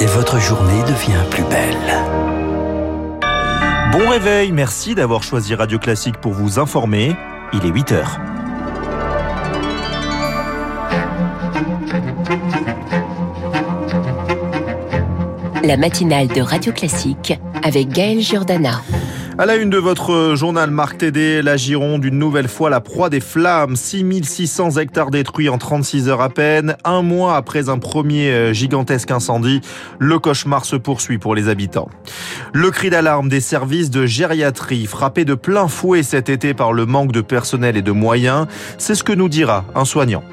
Et votre journée devient plus belle. Bon réveil, merci d'avoir choisi Radio Classique pour vous informer. Il est 8 heures. La matinale de Radio Classique avec Gaël Giordana. À la une de votre journal Marc Tédé, la Gironde, une nouvelle fois la proie des flammes. 6600 hectares détruits en 36 heures à peine. Un mois après un premier euh, gigantesque incendie, le cauchemar se poursuit pour les habitants. Le cri d'alarme des services de gériatrie, frappés de plein fouet cet été par le manque de personnel et de moyens, c'est ce que nous dira un soignant.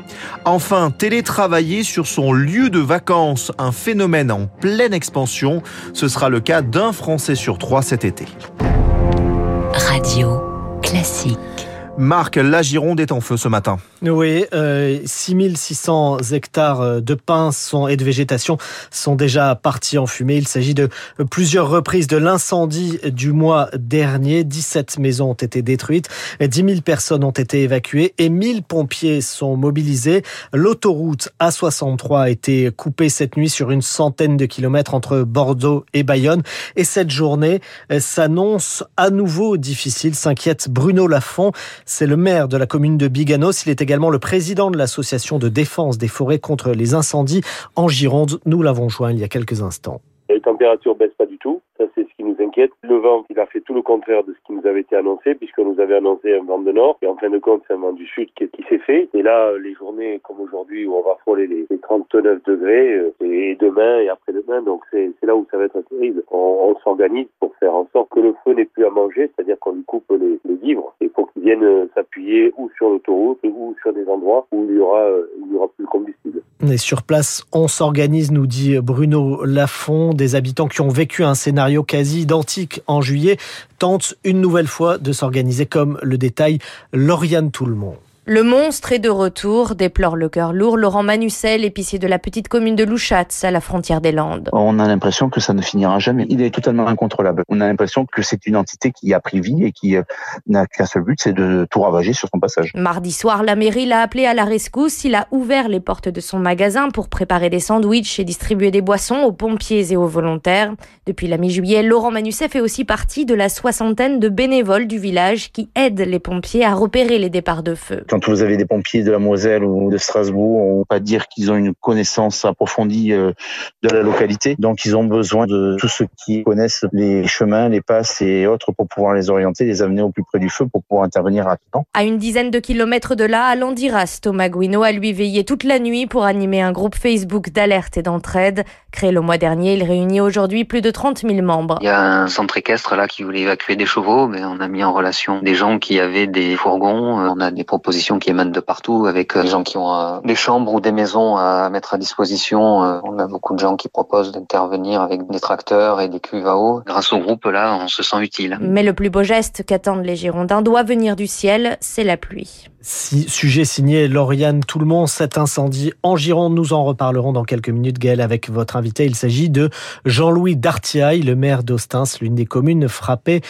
Enfin, télétravailler sur son lieu de vacances, un phénomène en pleine expansion. Ce sera le cas d'un Français sur trois cet été. Radio classique. Marc, la Gironde est en feu ce matin. Oui, euh, 6600 hectares de pins et de végétation sont déjà partis en fumée. Il s'agit de plusieurs reprises de l'incendie du mois dernier. 17 maisons ont été détruites, 10 000 personnes ont été évacuées et 1000 pompiers sont mobilisés. L'autoroute A63 a été coupée cette nuit sur une centaine de kilomètres entre Bordeaux et Bayonne. Et cette journée s'annonce à nouveau difficile, s'inquiète Bruno Lafont. C'est le maire de la commune de Biganos. Il est également le président de l'association de défense des forêts contre les incendies en Gironde. Nous l'avons joint il y a quelques instants. Les températures baissent pas du tout. Ça, c'est inquiète. Le vent, il a fait tout le contraire de ce qui nous avait été annoncé, puisqu'on nous avait annoncé un vent de nord. Et en fin de compte, c'est un vent du sud qui, s'est fait. Et là, les journées comme aujourd'hui, où on va frôler les, les 39 degrés, euh, et demain et après-demain, donc c'est là où ça va être terrible. On, s'organise pour faire en sorte que le feu n'ait plus à manger, c'est-à-dire qu'on lui coupe les, les vivres, et pour qu'il vienne euh, s'appuyer ou sur l'autoroute ou sur des endroits où il y aura, euh, il y aura plus de combustible. Et sur place, on s'organise, nous dit Bruno Lafont. Des habitants qui ont vécu un scénario quasi identique en juillet tentent une nouvelle fois de s'organiser comme le détail Lauriane Tout-le-Monde. Le monstre est de retour, déplore le cœur lourd Laurent Manucel, épicier de la petite commune de Louchatz, à la frontière des Landes. On a l'impression que ça ne finira jamais. Il est totalement incontrôlable. On a l'impression que c'est une entité qui a pris vie et qui euh, n'a qu'un seul but, c'est de tout ravager sur son passage. Mardi soir, la mairie l'a appelé à la rescousse. Il a ouvert les portes de son magasin pour préparer des sandwichs et distribuer des boissons aux pompiers et aux volontaires. Depuis la mi-juillet, Laurent Manucet fait aussi partie de la soixantaine de bénévoles du village qui aident les pompiers à repérer les départs de feu. Quand vous avez des pompiers de la Moselle ou de Strasbourg, on ne peut pas dire qu'ils ont une connaissance approfondie euh, de la localité. Donc ils ont besoin de tous ceux qui connaissent les chemins, les passes et autres pour pouvoir les orienter, les amener au plus près du feu pour pouvoir intervenir rapidement. À une dizaine de kilomètres de là, à Landiras, Thomas Guino a lui veillé toute la nuit pour animer un groupe Facebook d'alerte et d'entraide. Créé le mois dernier, il réunit aujourd'hui plus de 30 000 membres. Il y a un centre équestre là qui voulait évacuer des chevaux, mais on a mis en relation des gens qui avaient des fourgons. On a des propositions qui émanent de partout avec des gens qui ont des chambres ou des maisons à mettre à disposition. On a beaucoup de gens qui proposent d'intervenir avec des tracteurs et des cuves à eau. Grâce au groupe là, on se sent utile. Mais le plus beau geste qu'attendent les Girondins doit venir du ciel, c'est la pluie. Si, sujet signé Lauriane Tout le monde, cet incendie en Gironde, nous en reparlerons dans quelques minutes, Gaël, avec votre invité. Il s'agit de Jean-Louis Dartiaille, le maire d'Austins, l'une des communes frappées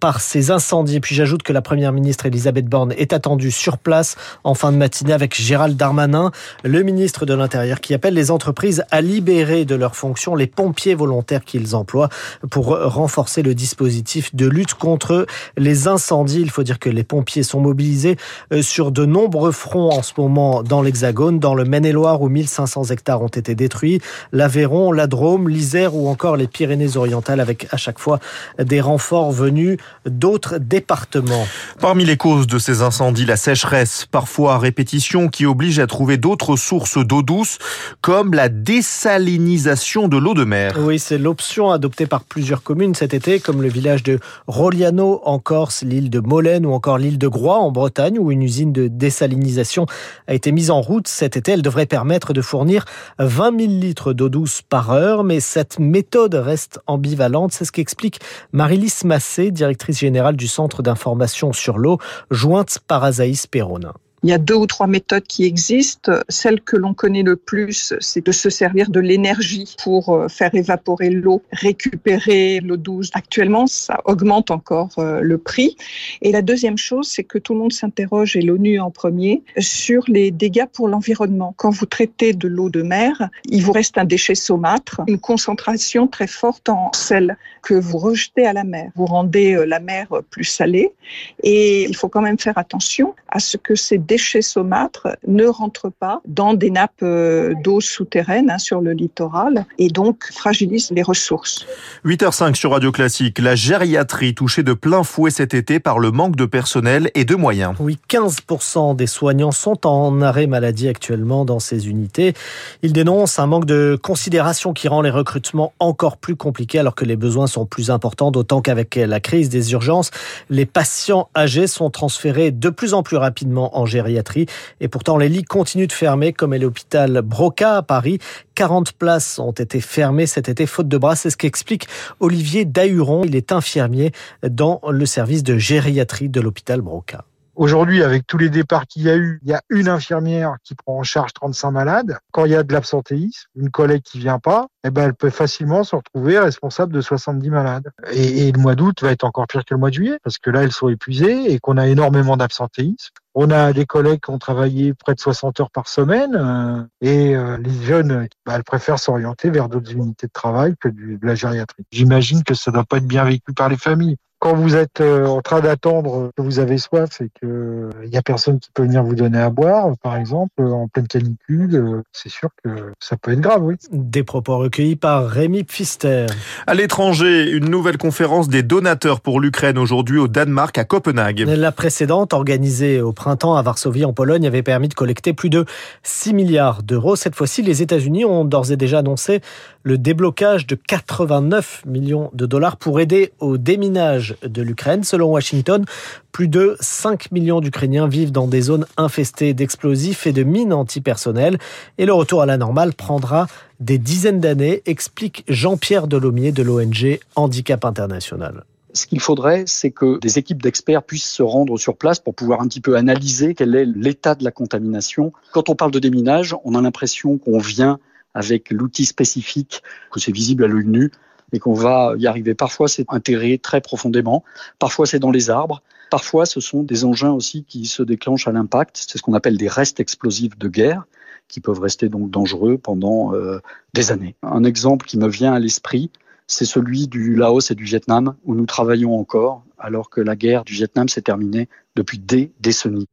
par ces incendies. Puis j'ajoute que la première ministre Elisabeth Borne est attendue sur place en fin de matinée avec Gérald Darmanin, le ministre de l'Intérieur, qui appelle les entreprises à libérer de leurs fonctions les pompiers volontaires qu'ils emploient pour renforcer le dispositif de lutte contre les incendies. Il faut dire que les pompiers sont mobilisés sur de nombreux fronts en ce moment dans l'Hexagone, dans le Maine-et-Loire où 1500 hectares ont été détruits, l'Aveyron, la Drôme, l'Isère ou encore les Pyrénées-Orientales avec à chaque fois des renforts venus d'autres départements. Parmi les causes de ces incendies, la sécheresse, parfois à répétition, qui oblige à trouver d'autres sources d'eau douce, comme la désalinisation de l'eau de mer. Oui, c'est l'option adoptée par plusieurs communes cet été, comme le village de Roliano en Corse, l'île de Molène ou encore l'île de Groix en Bretagne, où une usine de désalinisation a été mise en route cet été. Elle devrait permettre de fournir 20 000 litres d'eau douce par heure, mais cette méthode reste ambivalente. C'est ce qu'explique Marie-Lys Massé, directrice générale du Centre d'information sur l'eau, jointe par Azaïs Perronin. Il y a deux ou trois méthodes qui existent. Celle que l'on connaît le plus, c'est de se servir de l'énergie pour euh, faire évaporer l'eau, récupérer l'eau douce. Actuellement, ça augmente encore euh, le prix. Et la deuxième chose, c'est que tout le monde s'interroge, et l'ONU en premier, sur les dégâts pour l'environnement. Quand vous traitez de l'eau de mer, il vous reste un déchet saumâtre, une concentration très forte en sel que vous rejetez à la mer. Vous rendez euh, la mer plus salée et il faut quand même faire attention à ce que ces déchets saumâtres ne rentrent pas dans des nappes euh, d'eau souterraines hein, sur le littoral et donc fragilisent les ressources. 8h05 sur Radio Classique, la gériatrie touchée de plein fouet cet été par le manque de personnel et de moyens. Oui, 15% des soignants sont en arrêt maladie actuellement dans ces unités. Ils dénoncent un manque de considération qui rend les recrutements encore plus compliqués alors que les besoins sont plus importants, d'autant qu'avec la crise des urgences, les patients âgés sont transférés de plus en plus rapidement en gériatrie. Et pourtant, les lits continuent de fermer, comme est l'hôpital Broca à Paris. 40 places ont été fermées cet été, faute de bras. C'est ce qu'explique Olivier Dahuron. Il est infirmier dans le service de gériatrie de l'hôpital Broca. Aujourd'hui, avec tous les départs qu'il y a eu, il y a une infirmière qui prend en charge 35 malades. Quand il y a de l'absentéisme, une collègue qui vient pas, eh ben, elle peut facilement se retrouver responsable de 70 malades. Et, le mois d'août va être encore pire que le mois de juillet, parce que là, elles sont épuisées et qu'on a énormément d'absentéisme. On a des collègues qui ont travaillé près de 60 heures par semaine euh, et euh, les jeunes, bah, elles préfèrent s'orienter vers d'autres unités de travail que du, de la gériatrie. J'imagine que ça doit pas être bien vécu par les familles quand vous êtes euh, en train d'attendre que vous avez soif et que il y a personne qui peut venir vous donner à boire, par exemple, en pleine canicule, c'est sûr que ça peut être grave, oui. Des propos recueillis par Rémi Pfister. À l'étranger, une nouvelle conférence des donateurs pour l'Ukraine aujourd'hui au Danemark à Copenhague. La précédente, organisée au printemps à Varsovie en Pologne, avait permis de collecter plus de 6 milliards d'euros. Cette fois-ci, les États-Unis ont d'ores et déjà annoncé le déblocage de 89 millions de dollars pour aider au déminage de l'Ukraine. Selon Washington, plus de 5 millions d'Ukrainiens vivent dans des zones infestées d'explosifs et de mines antipersonnelles. Et le retour à la normale prendra des dizaines d'années, explique Jean-Pierre Delomier de l'ONG Handicap International. Ce qu'il faudrait, c'est que des équipes d'experts puissent se rendre sur place pour pouvoir un petit peu analyser quel est l'état de la contamination. Quand on parle de déminage, on a l'impression qu'on vient avec l'outil spécifique, que c'est visible à l'œil nu, et qu'on va y arriver. Parfois, c'est intégré très profondément. Parfois, c'est dans les arbres. Parfois, ce sont des engins aussi qui se déclenchent à l'impact. C'est ce qu'on appelle des restes explosifs de guerre qui peuvent rester donc dangereux pendant euh, des années. Un exemple qui me vient à l'esprit, c'est celui du Laos et du Vietnam, où nous travaillons encore, alors que la guerre du Vietnam s'est terminée depuis des décennies.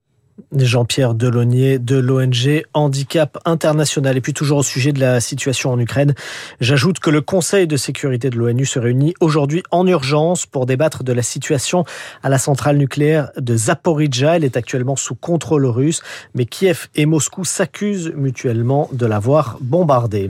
Jean-Pierre Delonnier de l'ONG Handicap International. Et puis toujours au sujet de la situation en Ukraine, j'ajoute que le Conseil de sécurité de l'ONU se réunit aujourd'hui en urgence pour débattre de la situation à la centrale nucléaire de Zaporizhia. Elle est actuellement sous contrôle russe, mais Kiev et Moscou s'accusent mutuellement de l'avoir bombardée.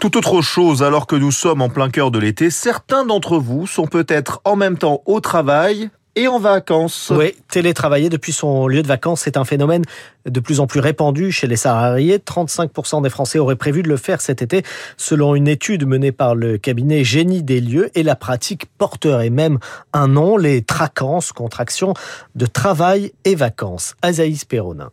Tout autre chose, alors que nous sommes en plein cœur de l'été, certains d'entre vous sont peut-être en même temps au travail et en vacances. Oui, télétravailler depuis son lieu de vacances, c'est un phénomène de plus en plus répandu chez les salariés. 35% des Français auraient prévu de le faire cet été, selon une étude menée par le cabinet Génie des lieux. Et la pratique porterait même un nom, les tracances, contractions de travail et vacances. Azaïs Perronin.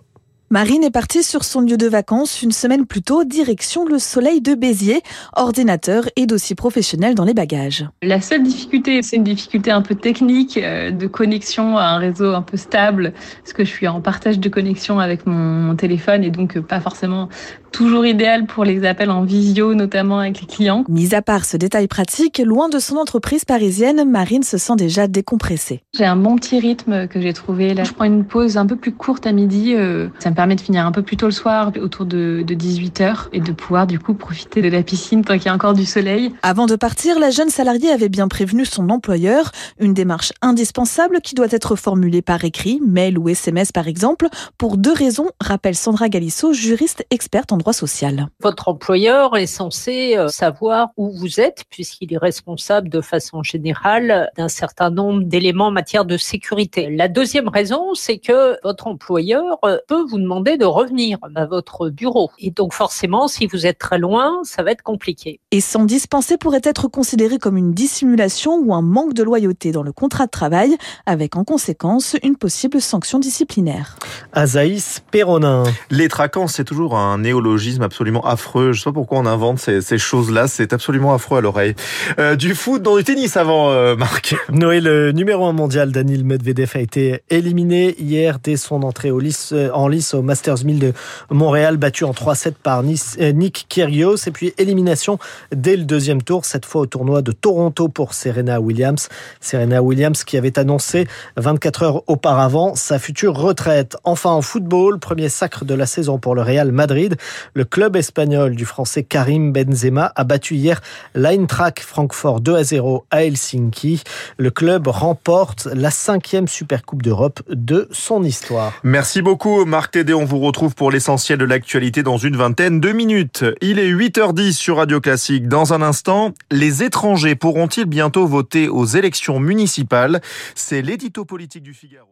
Marine est partie sur son lieu de vacances une semaine plus tôt, direction le soleil de Béziers, ordinateur et dossier professionnel dans les bagages. La seule difficulté, c'est une difficulté un peu technique euh, de connexion à un réseau un peu stable, parce que je suis en partage de connexion avec mon téléphone et donc euh, pas forcément toujours idéal pour les appels en visio, notamment avec les clients. Mis à part ce détail pratique, loin de son entreprise parisienne, Marine se sent déjà décompressée. J'ai un bon petit rythme que j'ai trouvé. Là, je prends une pause un peu plus courte à midi. Euh, ça me permet de finir un peu plus tôt le soir, autour de, de 18h, et de pouvoir du coup profiter de la piscine tant qu'il y a encore du soleil. Avant de partir, la jeune salariée avait bien prévenu son employeur. Une démarche indispensable qui doit être formulée par écrit, mail ou SMS par exemple, pour deux raisons, rappelle Sandra Galisso, juriste experte en droit social. Votre employeur est censé euh, savoir où vous êtes puisqu'il est responsable de façon générale d'un certain nombre d'éléments en matière de sécurité. La deuxième raison, c'est que votre employeur euh, peut vous demander de revenir à votre bureau. Et donc forcément, si vous êtes très loin, ça va être compliqué. Et s'en dispenser pourrait être considéré comme une dissimulation ou un manque de loyauté dans le contrat de travail, avec en conséquence une possible sanction disciplinaire. Azaïs Perronin. Les traquants, c'est toujours un néologisme absolument affreux. Je sais pas pourquoi on invente ces, ces choses-là. C'est absolument affreux à l'oreille. Euh, du foot, dans du tennis avant, euh, Marc. Noé, le numéro un mondial, Daniel Medvedev, a été éliminé hier dès son entrée au lice, euh, en lice au Masters 1000 de Montréal, battu en 3-7 par euh, Nick Kyrgios. Et puis élimination dès le deuxième tour, cette fois au tournoi de Toronto pour Serena Williams. Serena Williams qui avait annoncé 24 heures auparavant sa future retraite. Enfin en football, premier sacre de la saison pour le Real Madrid. Le club espagnol du français Karim Benzema a battu hier l'Eintracht Francfort 2 à 0 à Helsinki. Le club remporte la cinquième Supercoupe d'Europe de son histoire. Merci beaucoup Marc On vous retrouve pour l'essentiel de l'actualité dans une vingtaine de minutes. Il est 8h10 sur Radio Classique. Dans un instant, les étrangers pourront-ils bientôt voter aux élections municipales? C'est l'édito politique du Figaro.